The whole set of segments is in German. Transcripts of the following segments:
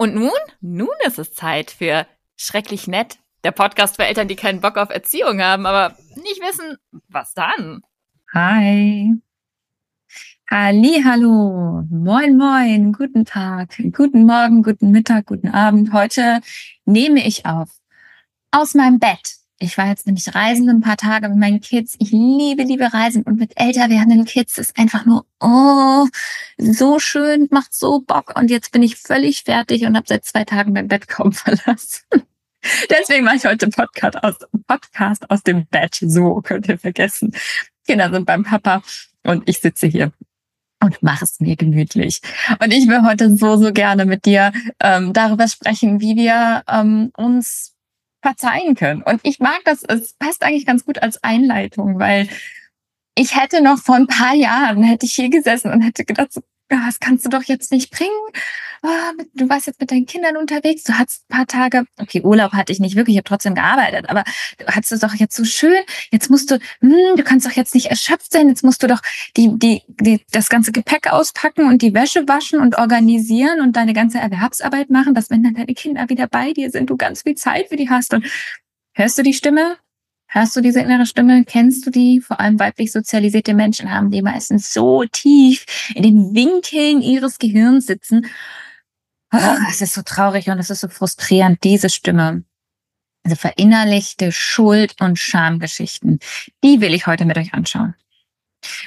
Und nun? Nun ist es Zeit für Schrecklich Nett, der Podcast für Eltern, die keinen Bock auf Erziehung haben, aber nicht wissen, was dann. Hi. Halli, hallo. Moin, moin. Guten Tag. Guten Morgen, guten Mittag, guten Abend. Heute nehme ich auf aus meinem Bett ich war jetzt nämlich reisen ein paar Tage mit meinen Kids. Ich liebe, liebe Reisen und mit älter werdenden Kids ist einfach nur, oh, so schön, macht so Bock. Und jetzt bin ich völlig fertig und habe seit zwei Tagen mein Bett kaum verlassen. Deswegen mache ich heute Podcast aus, Podcast aus dem Bett. So könnt ihr vergessen. Kinder sind beim Papa und ich sitze hier und mach es mir gemütlich. Und ich will heute so, so gerne mit dir ähm, darüber sprechen, wie wir ähm, uns verzeihen können. Und ich mag das, es passt eigentlich ganz gut als Einleitung, weil ich hätte noch vor ein paar Jahren, hätte ich hier gesessen und hätte gedacht, so, das kannst du doch jetzt nicht bringen. Ah, du warst jetzt mit deinen Kindern unterwegs, du hattest ein paar Tage, okay, Urlaub hatte ich nicht wirklich, ich habe trotzdem gearbeitet, aber du hattest es doch jetzt so schön, jetzt musst du, hm, du kannst doch jetzt nicht erschöpft sein, jetzt musst du doch die, die, die, das ganze Gepäck auspacken und die Wäsche waschen und organisieren und deine ganze Erwerbsarbeit machen, dass wenn dann deine Kinder wieder bei dir sind, du ganz viel Zeit für die hast und hörst du die Stimme? Hörst du diese innere Stimme? Kennst du die? Vor allem weiblich sozialisierte Menschen haben die meistens so tief in den Winkeln ihres Gehirns sitzen. Ah, es ist so traurig und es ist so frustrierend, diese Stimme. Also verinnerlichte Schuld- und Schamgeschichten. Die will ich heute mit euch anschauen.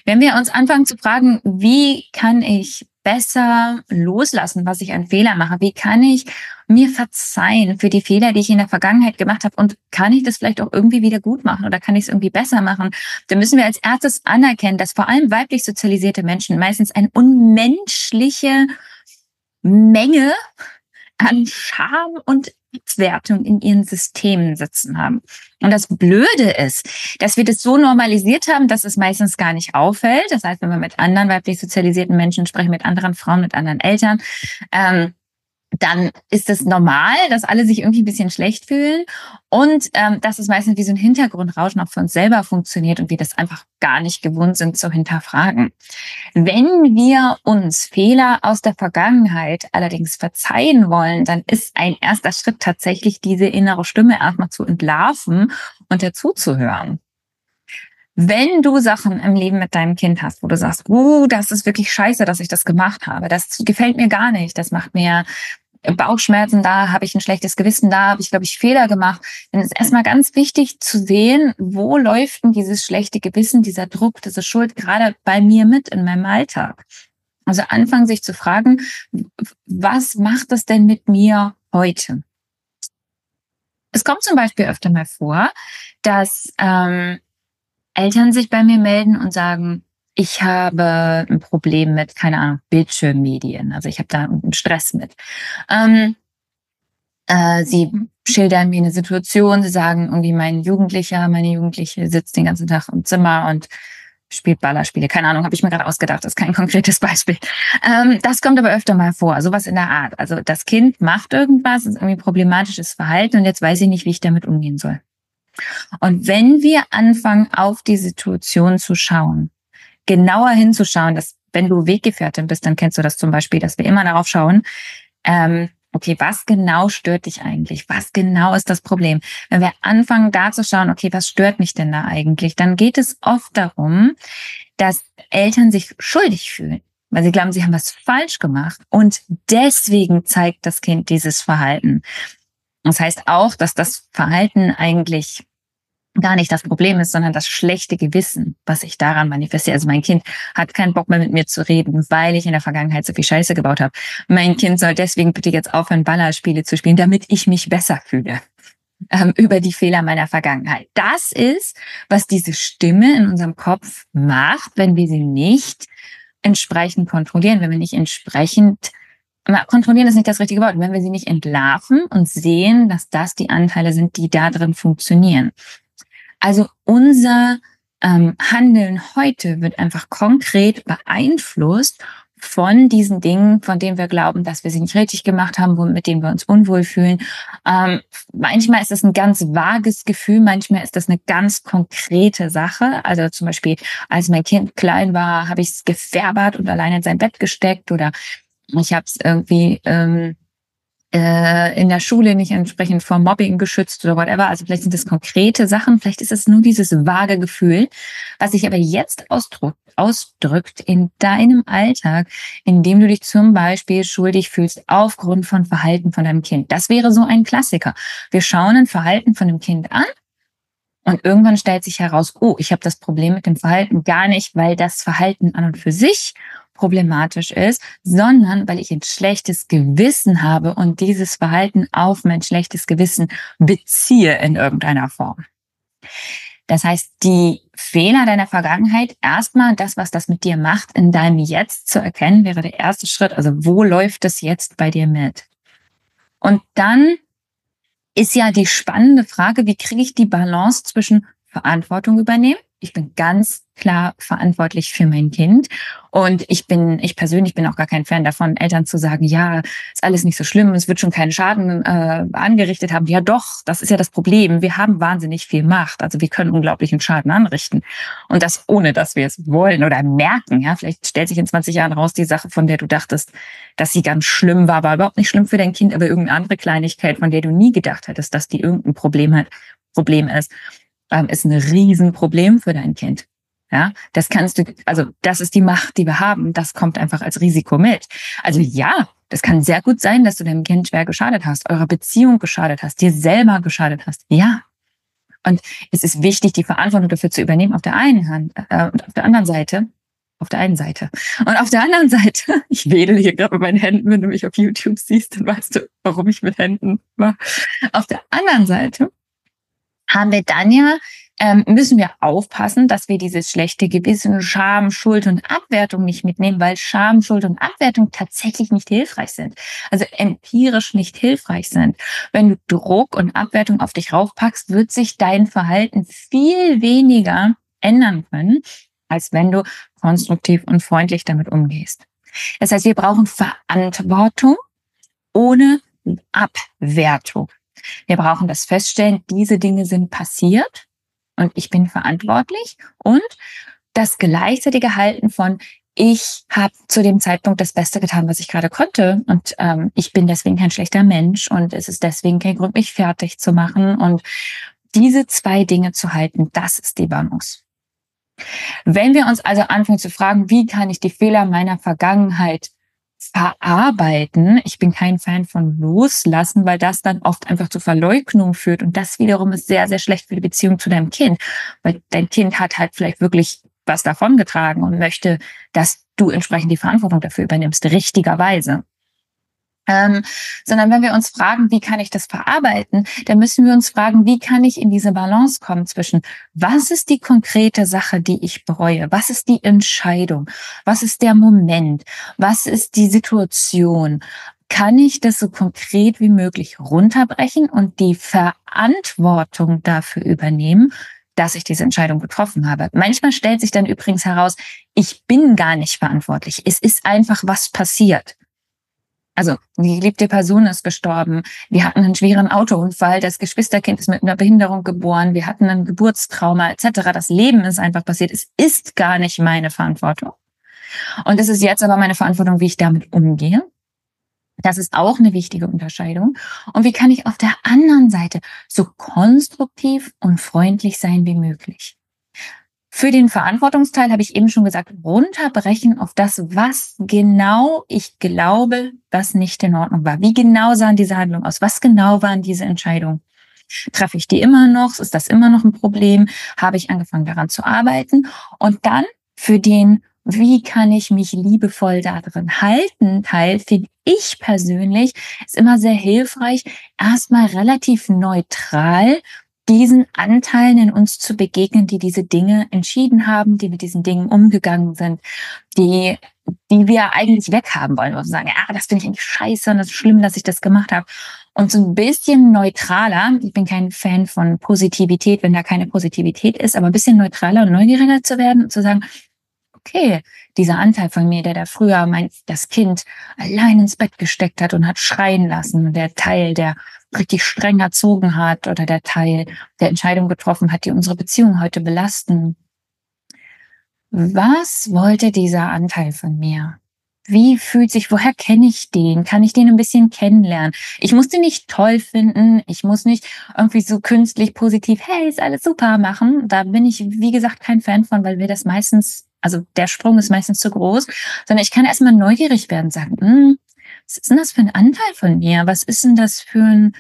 Wenn wir uns anfangen zu fragen, wie kann ich besser loslassen, was ich an Fehler mache? Wie kann ich mir verzeihen für die Fehler, die ich in der Vergangenheit gemacht habe? Und kann ich das vielleicht auch irgendwie wieder gut machen oder kann ich es irgendwie besser machen? Dann müssen wir als erstes anerkennen, dass vor allem weiblich sozialisierte Menschen meistens eine unmenschliche Menge an Scham und Abwertung in ihren Systemen sitzen haben. Und das Blöde ist, dass wir das so normalisiert haben, dass es meistens gar nicht auffällt. Das heißt, wenn wir mit anderen weiblich sozialisierten Menschen sprechen, mit anderen Frauen, mit anderen Eltern, ähm, dann ist es normal, dass alle sich irgendwie ein bisschen schlecht fühlen und ähm, dass es meistens wie so ein Hintergrundrauschen auch für uns selber funktioniert und wir das einfach gar nicht gewohnt sind zu hinterfragen. Wenn wir uns Fehler aus der Vergangenheit allerdings verzeihen wollen, dann ist ein erster Schritt tatsächlich diese innere Stimme erstmal zu entlarven und dazuzuhören. Wenn du Sachen im Leben mit deinem Kind hast, wo du sagst, uh, das ist wirklich scheiße, dass ich das gemacht habe, das gefällt mir gar nicht, das macht mir Bauchschmerzen, da habe ich ein schlechtes Gewissen, da habe ich, glaube ich, Fehler gemacht. Dann ist erstmal ganz wichtig zu sehen, wo läuft denn dieses schlechte Gewissen, dieser Druck, diese Schuld gerade bei mir mit in meinem Alltag. Also anfangen sich zu fragen, was macht das denn mit mir heute? Es kommt zum Beispiel öfter mal vor, dass ähm, Eltern sich bei mir melden und sagen, ich habe ein Problem mit, keine Ahnung, Bildschirmmedien. Also ich habe da einen Stress mit. Ähm, äh, sie schildern mir eine Situation, sie sagen irgendwie, mein Jugendlicher, meine Jugendliche sitzt den ganzen Tag im Zimmer und spielt Ballerspiele. Keine Ahnung, habe ich mir gerade ausgedacht, das ist kein konkretes Beispiel. Ähm, das kommt aber öfter mal vor, sowas in der Art. Also das Kind macht irgendwas, ist irgendwie problematisches Verhalten und jetzt weiß ich nicht, wie ich damit umgehen soll. Und wenn wir anfangen, auf die Situation zu schauen, genauer hinzuschauen, dass wenn du Weggefährtin bist, dann kennst du das zum Beispiel, dass wir immer darauf schauen, ähm, okay, was genau stört dich eigentlich? Was genau ist das Problem? Wenn wir anfangen da zu schauen, okay, was stört mich denn da eigentlich? Dann geht es oft darum, dass Eltern sich schuldig fühlen, weil sie glauben, sie haben was falsch gemacht und deswegen zeigt das Kind dieses Verhalten. Das heißt auch, dass das Verhalten eigentlich gar nicht das Problem ist, sondern das schlechte Gewissen, was sich daran manifestiert. Also mein Kind hat keinen Bock mehr mit mir zu reden, weil ich in der Vergangenheit so viel Scheiße gebaut habe. Mein Kind soll deswegen bitte jetzt aufhören, Ballerspiele zu spielen, damit ich mich besser fühle ähm, über die Fehler meiner Vergangenheit. Das ist, was diese Stimme in unserem Kopf macht, wenn wir sie nicht entsprechend kontrollieren, wenn wir nicht entsprechend Kontrollieren ist nicht das richtige Wort. Wenn wir sie nicht entlarven und sehen, dass das die Anteile sind, die da drin funktionieren. Also unser ähm, Handeln heute wird einfach konkret beeinflusst von diesen Dingen, von denen wir glauben, dass wir sie nicht richtig gemacht haben, mit denen wir uns unwohl fühlen. Ähm, manchmal ist es ein ganz vages Gefühl, manchmal ist das eine ganz konkrete Sache. Also zum Beispiel, als mein Kind klein war, habe ich es gefärbert und allein in sein Bett gesteckt oder ich habe es irgendwie ähm, äh, in der Schule nicht entsprechend vor Mobbing geschützt oder whatever. Also vielleicht sind das konkrete Sachen, vielleicht ist es nur dieses vage Gefühl, was sich aber jetzt ausdrückt, ausdrückt in deinem Alltag, indem du dich zum Beispiel schuldig fühlst aufgrund von Verhalten von deinem Kind. Das wäre so ein Klassiker. Wir schauen ein Verhalten von dem Kind an und irgendwann stellt sich heraus, oh, ich habe das Problem mit dem Verhalten gar nicht, weil das Verhalten an und für sich problematisch ist, sondern weil ich ein schlechtes Gewissen habe und dieses Verhalten auf mein schlechtes Gewissen beziehe in irgendeiner Form. Das heißt, die Fehler deiner Vergangenheit, erstmal das, was das mit dir macht, in deinem Jetzt zu erkennen, wäre der erste Schritt. Also wo läuft es jetzt bei dir mit? Und dann ist ja die spannende Frage, wie kriege ich die Balance zwischen Verantwortung übernehmen ich bin ganz klar verantwortlich für mein Kind. Und ich bin, ich persönlich bin auch gar kein Fan davon, Eltern zu sagen, ja, ist alles nicht so schlimm, es wird schon keinen Schaden äh, angerichtet haben. Ja, doch, das ist ja das Problem. Wir haben wahnsinnig viel Macht. Also wir können unglaublichen Schaden anrichten. Und das ohne, dass wir es wollen oder merken. Ja, vielleicht stellt sich in 20 Jahren raus, die Sache, von der du dachtest, dass sie ganz schlimm war, war überhaupt nicht schlimm für dein Kind, aber irgendeine andere Kleinigkeit, von der du nie gedacht hättest, dass die irgendein Problem hat, Problem ist ähm, ist ein Riesenproblem für dein Kind. Ja, das kannst du, also das ist die Macht, die wir haben. Das kommt einfach als Risiko mit. Also ja, das kann sehr gut sein, dass du deinem Kind schwer geschadet hast, eurer Beziehung geschadet hast, dir selber geschadet hast. Ja. Und es ist wichtig, die Verantwortung dafür zu übernehmen auf der einen Hand äh, und auf der anderen Seite. Auf der einen Seite. Und auf der anderen Seite, ich wedel hier gerade mit meinen Händen, wenn du mich auf YouTube siehst, dann weißt du, warum ich mit Händen war. Auf der anderen Seite haben wir dann ja, ähm, müssen wir aufpassen, dass wir dieses schlechte Gewissen, Scham, Schuld und Abwertung nicht mitnehmen, weil Scham, Schuld und Abwertung tatsächlich nicht hilfreich sind. Also empirisch nicht hilfreich sind. Wenn du Druck und Abwertung auf dich raufpackst, wird sich dein Verhalten viel weniger ändern können, als wenn du konstruktiv und freundlich damit umgehst. Das heißt, wir brauchen Verantwortung ohne Abwertung. Wir brauchen das Feststellen, diese Dinge sind passiert und ich bin verantwortlich und das gleichzeitige Halten von ich habe zu dem Zeitpunkt das Beste getan, was ich gerade konnte. Und ähm, ich bin deswegen kein schlechter Mensch und es ist deswegen kein Grund, mich fertig zu machen. Und diese zwei Dinge zu halten, das ist die Balance. Wenn wir uns also anfangen zu fragen, wie kann ich die Fehler meiner Vergangenheit verarbeiten. Ich bin kein Fan von loslassen, weil das dann oft einfach zur Verleugnung führt. Und das wiederum ist sehr, sehr schlecht für die Beziehung zu deinem Kind. Weil dein Kind hat halt vielleicht wirklich was davongetragen und möchte, dass du entsprechend die Verantwortung dafür übernimmst, richtigerweise. Ähm, sondern wenn wir uns fragen, wie kann ich das verarbeiten, dann müssen wir uns fragen, wie kann ich in diese Balance kommen zwischen, was ist die konkrete Sache, die ich bereue? Was ist die Entscheidung? Was ist der Moment? Was ist die Situation? Kann ich das so konkret wie möglich runterbrechen und die Verantwortung dafür übernehmen, dass ich diese Entscheidung getroffen habe. Manchmal stellt sich dann übrigens heraus, ich bin gar nicht verantwortlich. Es ist einfach was passiert. Also die geliebte Person ist gestorben. Wir hatten einen schweren Autounfall. Das Geschwisterkind ist mit einer Behinderung geboren. Wir hatten ein Geburtstrauma etc. Das Leben ist einfach passiert. Es ist gar nicht meine Verantwortung. Und es ist jetzt aber meine Verantwortung, wie ich damit umgehe. Das ist auch eine wichtige Unterscheidung. Und wie kann ich auf der anderen Seite so konstruktiv und freundlich sein wie möglich? Für den Verantwortungsteil habe ich eben schon gesagt, runterbrechen auf das, was genau ich glaube, was nicht in Ordnung war. Wie genau sahen diese Handlungen aus? Was genau waren diese Entscheidungen? Treffe ich die immer noch? Ist das immer noch ein Problem? Habe ich angefangen daran zu arbeiten? Und dann für den, wie kann ich mich liebevoll darin halten, Teil finde ich persönlich ist immer sehr hilfreich, erstmal relativ neutral diesen Anteilen in uns zu begegnen, die diese Dinge entschieden haben, die mit diesen Dingen umgegangen sind, die, die wir eigentlich weghaben wollen. Und sagen, ja, das finde ich eigentlich scheiße und das ist schlimm, dass ich das gemacht habe. Und so ein bisschen neutraler, ich bin kein Fan von Positivität, wenn da keine Positivität ist, aber ein bisschen neutraler und neugieriger zu werden und zu sagen, okay, dieser Anteil von mir, der da früher mein, das Kind allein ins Bett gesteckt hat und hat schreien lassen, der Teil, der richtig streng erzogen hat oder der Teil, der Entscheidung getroffen hat, die unsere Beziehung heute belasten. Was wollte dieser Anteil von mir? Wie fühlt sich, woher kenne ich den? Kann ich den ein bisschen kennenlernen? Ich muss den nicht toll finden. Ich muss nicht irgendwie so künstlich positiv, hey, ist alles super machen. Da bin ich, wie gesagt, kein Fan von, weil wir das meistens, also der Sprung ist meistens zu groß, sondern ich kann erstmal neugierig werden, sagen, hm, was ist denn das für ein Anteil von mir? Was ist denn das für ein,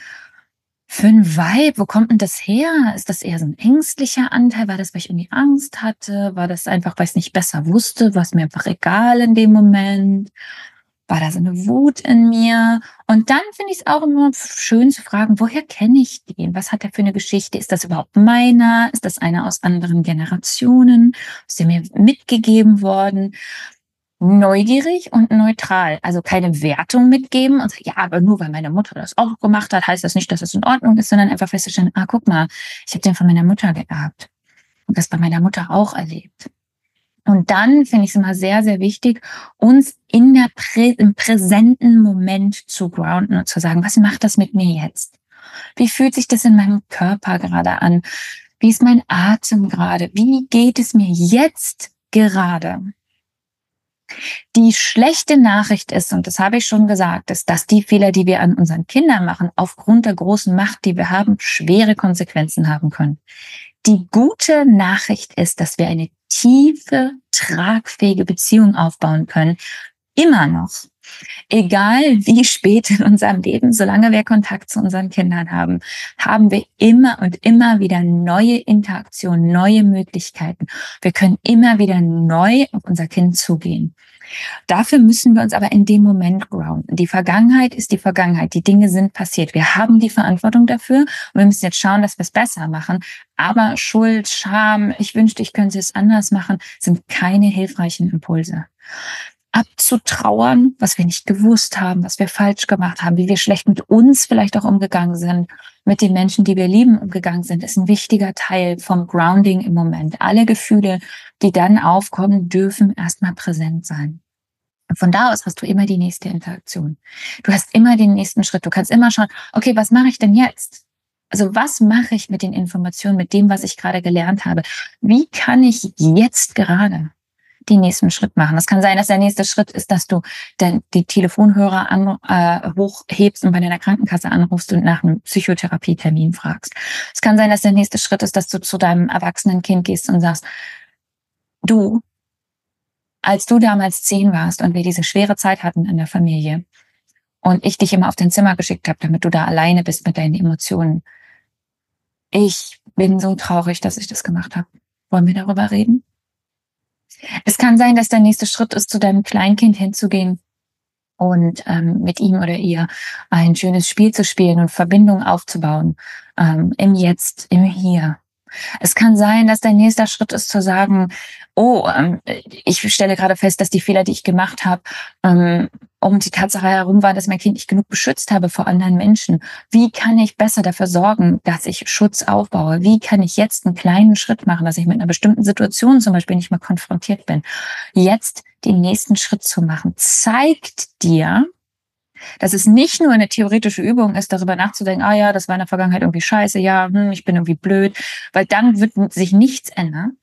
für ein Vibe? Wo kommt denn das her? Ist das eher so ein ängstlicher Anteil? War das, weil ich irgendwie Angst hatte? War das einfach, weil ich es nicht besser wusste? War es mir einfach egal in dem Moment? War da so eine Wut in mir? Und dann finde ich es auch immer schön zu fragen, woher kenne ich den? Was hat er für eine Geschichte? Ist das überhaupt meiner? Ist das einer aus anderen Generationen? Ist der mir mitgegeben worden? Neugierig und neutral. Also keine Wertung mitgeben und sagen, ja, aber nur weil meine Mutter das auch gemacht hat, heißt das nicht, dass es in Ordnung ist, sondern einfach festzustellen, ah, guck mal, ich habe den von meiner Mutter geerbt und das bei meiner Mutter auch erlebt. Und dann finde ich es immer sehr, sehr wichtig, uns in der Prä im präsenten Moment zu grounden und zu sagen, was macht das mit mir jetzt? Wie fühlt sich das in meinem Körper gerade an? Wie ist mein Atem gerade? Wie geht es mir jetzt gerade? Die schlechte Nachricht ist, und das habe ich schon gesagt, ist, dass die Fehler, die wir an unseren Kindern machen, aufgrund der großen Macht, die wir haben, schwere Konsequenzen haben können. Die gute Nachricht ist, dass wir eine tiefe, tragfähige Beziehung aufbauen können. Immer noch. Egal wie spät in unserem Leben, solange wir Kontakt zu unseren Kindern haben, haben wir immer und immer wieder neue Interaktionen, neue Möglichkeiten. Wir können immer wieder neu auf unser Kind zugehen. Dafür müssen wir uns aber in dem Moment grounden. Die Vergangenheit ist die Vergangenheit. Die Dinge sind passiert. Wir haben die Verantwortung dafür und wir müssen jetzt schauen, dass wir es besser machen. Aber Schuld, Scham, ich wünschte, ich könnte es anders machen, sind keine hilfreichen Impulse abzutrauern, was wir nicht gewusst haben, was wir falsch gemacht haben, wie wir schlecht mit uns vielleicht auch umgegangen sind, mit den Menschen, die wir lieben, umgegangen sind, ist ein wichtiger Teil vom Grounding im Moment. Alle Gefühle, die dann aufkommen, dürfen erstmal präsent sein. Und von da aus hast du immer die nächste Interaktion. Du hast immer den nächsten Schritt. Du kannst immer schauen, okay, was mache ich denn jetzt? Also was mache ich mit den Informationen, mit dem, was ich gerade gelernt habe? Wie kann ich jetzt gerade den nächsten Schritt machen. Es kann sein, dass der nächste Schritt ist, dass du den, die Telefonhörer an, äh, hochhebst und bei deiner Krankenkasse anrufst und nach einem Psychotherapietermin fragst. Es kann sein, dass der nächste Schritt ist, dass du zu deinem erwachsenen Kind gehst und sagst, du, als du damals zehn warst und wir diese schwere Zeit hatten in der Familie und ich dich immer auf dein Zimmer geschickt habe, damit du da alleine bist mit deinen Emotionen, ich bin so traurig, dass ich das gemacht habe. Wollen wir darüber reden? Es kann sein, dass der nächste Schritt ist, zu deinem Kleinkind hinzugehen und ähm, mit ihm oder ihr ein schönes Spiel zu spielen und Verbindung aufzubauen ähm, im Jetzt, im Hier. Es kann sein, dass dein nächster Schritt ist zu sagen, oh, ähm, ich stelle gerade fest, dass die Fehler, die ich gemacht habe, ähm, um die Tatsache herum war, dass mein Kind nicht genug beschützt habe vor anderen Menschen. Wie kann ich besser dafür sorgen, dass ich Schutz aufbaue? Wie kann ich jetzt einen kleinen Schritt machen, dass ich mit einer bestimmten Situation zum Beispiel nicht mehr konfrontiert bin? Jetzt den nächsten Schritt zu machen, zeigt dir, dass es nicht nur eine theoretische Übung ist, darüber nachzudenken, ah ja, das war in der Vergangenheit irgendwie scheiße, ja, hm, ich bin irgendwie blöd, weil dann wird sich nichts ändern,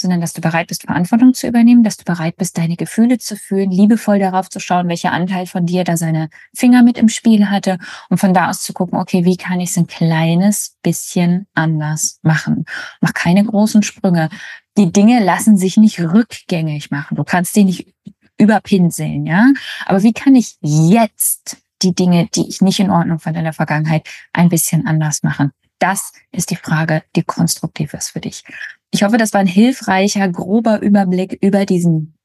sondern dass du bereit bist, Verantwortung zu übernehmen, dass du bereit bist, deine Gefühle zu fühlen, liebevoll darauf zu schauen, welcher Anteil von dir da seine Finger mit im Spiel hatte und von da aus zu gucken, okay, wie kann ich es ein kleines bisschen anders machen? Mach keine großen Sprünge. Die Dinge lassen sich nicht rückgängig machen. Du kannst die nicht überpinseln, ja? Aber wie kann ich jetzt die Dinge, die ich nicht in Ordnung fand in der Vergangenheit, ein bisschen anders machen? Das ist die Frage, die konstruktiv ist für dich. Ich hoffe, das war ein hilfreicher, grober Überblick über diesen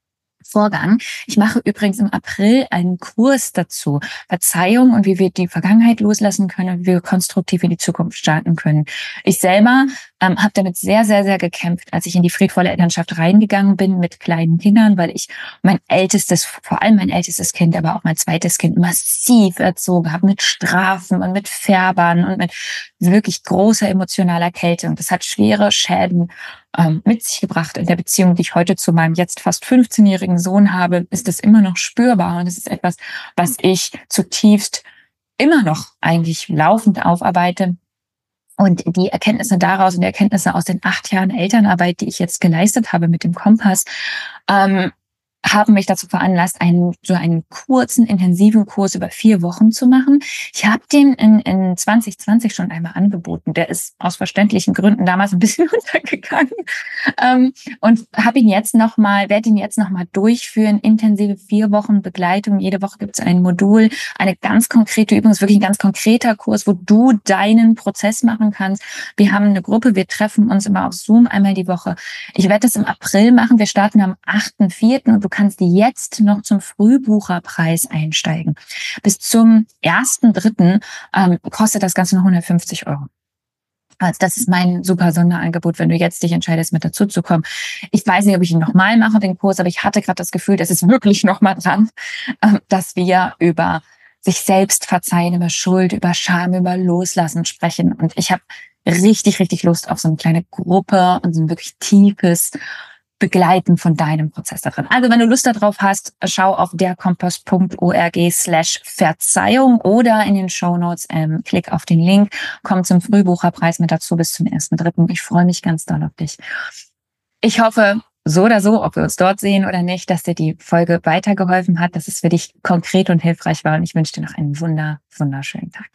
Vorgang. Ich mache übrigens im April einen Kurs dazu. Verzeihung und wie wir die Vergangenheit loslassen können, wie wir konstruktiv in die Zukunft starten können. Ich selber ähm, habe damit sehr, sehr, sehr gekämpft, als ich in die friedvolle Elternschaft reingegangen bin mit kleinen Kindern, weil ich mein ältestes, vor allem mein ältestes Kind, aber auch mein zweites Kind massiv erzogen habe mit Strafen und mit Färbern und mit wirklich großer emotionaler Kälte. Und das hat schwere Schäden mit sich gebracht. In der Beziehung, die ich heute zu meinem jetzt fast 15-jährigen Sohn habe, ist das immer noch spürbar. Und es ist etwas, was ich zutiefst immer noch eigentlich laufend aufarbeite. Und die Erkenntnisse daraus und die Erkenntnisse aus den acht Jahren Elternarbeit, die ich jetzt geleistet habe mit dem Kompass, ähm, haben mich dazu veranlasst, einen so einen kurzen, intensiven Kurs über vier Wochen zu machen. Ich habe den in, in 2020 schon einmal angeboten. Der ist aus verständlichen Gründen damals ein bisschen untergegangen. Ähm, und habe ihn jetzt nochmal, werde ihn jetzt nochmal durchführen. Intensive vier Wochen Begleitung. Jede Woche gibt es ein Modul, eine ganz konkrete Übung. Ist wirklich ein ganz konkreter Kurs, wo du deinen Prozess machen kannst. Wir haben eine Gruppe, wir treffen uns immer auf Zoom einmal die Woche. Ich werde das im April machen. Wir starten am 8.4. und du kannst jetzt noch zum Frühbucherpreis einsteigen. Bis zum 1.3. Ähm, kostet das Ganze noch 150 Euro. Also das ist mein super Sonderangebot, wenn du jetzt dich entscheidest, mit dazu zu kommen. Ich weiß nicht, ob ich ihn nochmal mache, den Kurs, aber ich hatte gerade das Gefühl, das ist wirklich nochmal dran, ähm, dass wir über sich selbst verzeihen, über Schuld, über Scham, über Loslassen sprechen. Und ich habe richtig, richtig Lust auf so eine kleine Gruppe und so ein wirklich tiefes Begleiten von deinem Prozess darin. Also wenn du Lust darauf hast, schau auf derkompass.org slash Verzeihung oder in den Show Notes, ähm, klick auf den Link, komm zum Frühbucherpreis mit dazu bis zum 1.3. Ich freue mich ganz doll auf dich. Ich hoffe, so oder so, ob wir uns dort sehen oder nicht, dass dir die Folge weitergeholfen hat, dass es für dich konkret und hilfreich war und ich wünsche dir noch einen wunder, wunderschönen Tag.